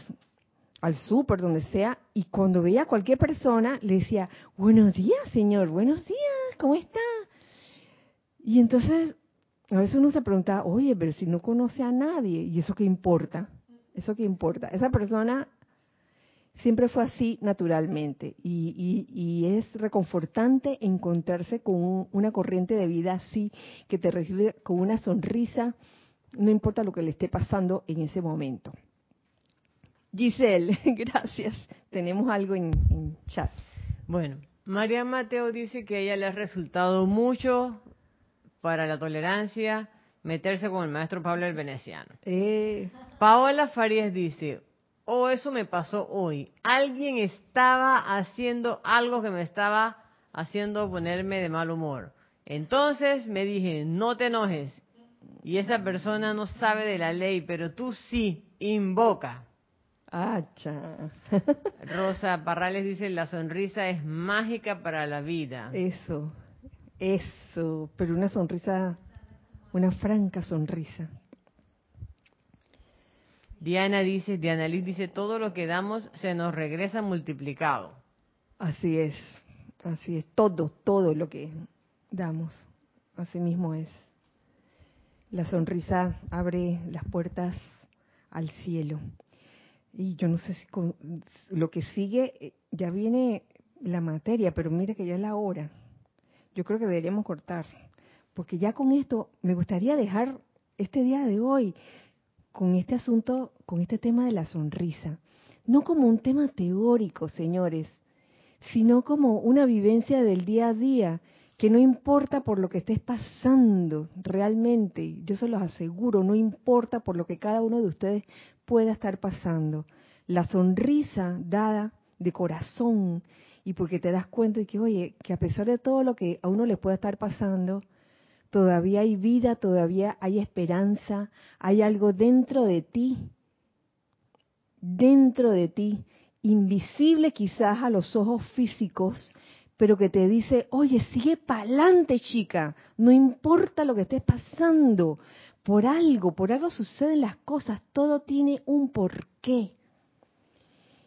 al súper, donde sea, y cuando veía a cualquier persona, le decía, buenos días, señor, buenos días, ¿cómo está? Y entonces, a veces uno se pregunta, oye, pero si no conoce a nadie, ¿y eso qué importa? ¿Eso qué importa? Esa persona siempre fue así naturalmente y, es reconfortante encontrarse con una corriente de vida así que te recibe con una sonrisa, no importa lo que le esté pasando en ese momento. Giselle, gracias. Tenemos algo en, en chat. Bueno, María Mateo dice que a ella le ha resultado mucho para la tolerancia meterse con el maestro Pablo el Veneciano. Eh. Paola Farías dice, oh, eso me pasó hoy. Alguien estaba haciendo algo que me estaba haciendo ponerme de mal humor. Entonces me dije, no te enojes. Y esa persona no sabe de la ley, pero tú sí, invoca. Acha. Rosa Parrales dice, la sonrisa es mágica para la vida. Eso, eso, pero una sonrisa, una franca sonrisa. Diana dice, Diana Liz dice, todo lo que damos se nos regresa multiplicado. Así es, así es, todo, todo lo que damos, así mismo es. La sonrisa abre las puertas al cielo. Y yo no sé si lo que sigue, eh, ya viene la materia, pero mira que ya es la hora. Yo creo que deberíamos cortar, porque ya con esto me gustaría dejar este día de hoy con este asunto, con este tema de la sonrisa, no como un tema teórico, señores, sino como una vivencia del día a día, que no importa por lo que estés pasando realmente, yo se los aseguro, no importa por lo que cada uno de ustedes pueda estar pasando. La sonrisa dada de corazón y porque te das cuenta de que, oye, que a pesar de todo lo que a uno le pueda estar pasando, todavía hay vida, todavía hay esperanza, hay algo dentro de ti, dentro de ti, invisible quizás a los ojos físicos, pero que te dice, oye, sigue pa'lante chica, no importa lo que estés pasando, por algo, por algo suceden las cosas, todo tiene un porqué.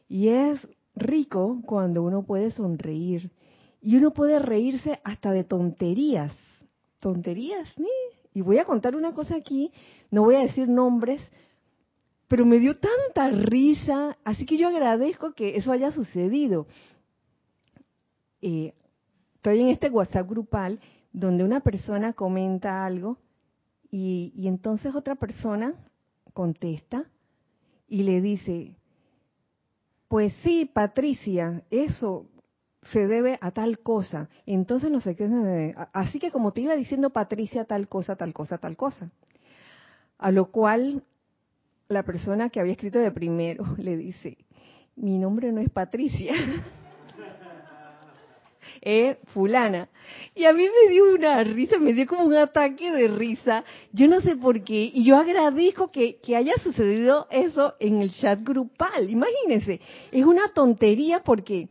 Y es rico cuando uno puede sonreír. Y uno puede reírse hasta de tonterías. Tonterías. Y voy a contar una cosa aquí, no voy a decir nombres, pero me dio tanta risa, así que yo agradezco que eso haya sucedido. Eh, estoy en este WhatsApp grupal donde una persona comenta algo y entonces otra persona contesta y le dice, pues sí, Patricia, eso se debe a tal cosa. Entonces no sé qué. Así que como te iba diciendo Patricia, tal cosa, tal cosa, tal cosa. A lo cual la persona que había escrito de primero le dice, mi nombre no es Patricia. eh, fulana. Y a mí me dio una risa, me dio como un ataque de risa. Yo no sé por qué. Y yo agradezco que, que haya sucedido eso en el chat grupal. Imagínense, es una tontería porque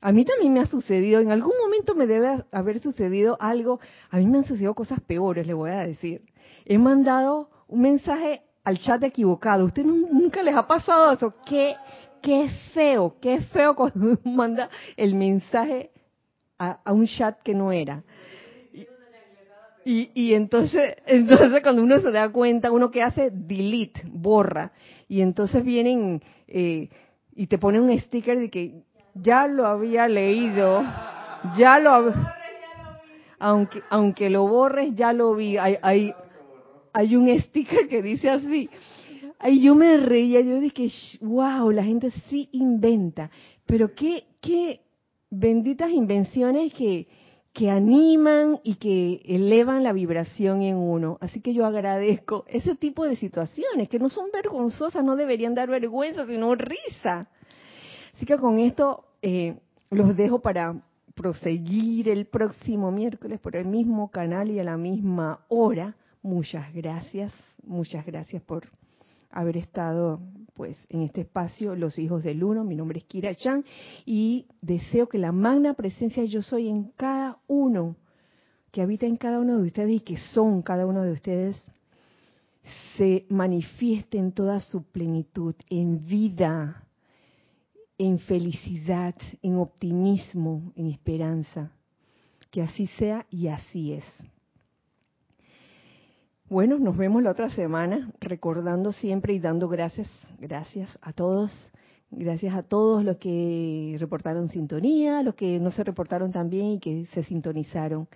a mí también me ha sucedido, en algún momento me debe haber sucedido algo. A mí me han sucedido cosas peores, le voy a decir. He mandado un mensaje al chat equivocado. ¿Usted nunca les ha pasado eso? Qué, qué feo, qué feo cuando manda el mensaje a, un chat que no era. Y, y, entonces, entonces cuando uno se da cuenta, uno que hace delete, borra, y entonces vienen eh, y te ponen un sticker de que ya lo había leído, ya lo aunque aunque lo borres ya lo vi, hay, hay, hay un sticker que dice así. Ahí yo me reía, yo dije, wow, la gente sí inventa, pero qué, qué, benditas invenciones que, que animan y que elevan la vibración en uno. Así que yo agradezco ese tipo de situaciones que no son vergonzosas, no deberían dar vergüenza, sino risa. Así que con esto eh, los dejo para proseguir el próximo miércoles por el mismo canal y a la misma hora. Muchas gracias, muchas gracias por haber estado pues en este espacio Los Hijos del Uno. Mi nombre es Kira Chan y deseo que la magna presencia yo soy en cada uno, que habita en cada uno de ustedes y que son cada uno de ustedes, se manifieste en toda su plenitud, en vida, en felicidad, en optimismo, en esperanza. Que así sea y así es. Bueno, nos vemos la otra semana, recordando siempre y dando gracias, gracias a todos, gracias a todos los que reportaron sintonía, los que no se reportaron también y que se sintonizaron,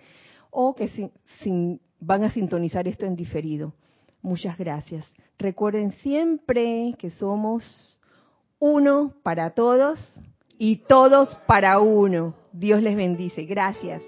o que sin, van a sintonizar esto en diferido. Muchas gracias. Recuerden siempre que somos uno para todos y todos para uno. Dios les bendice. Gracias.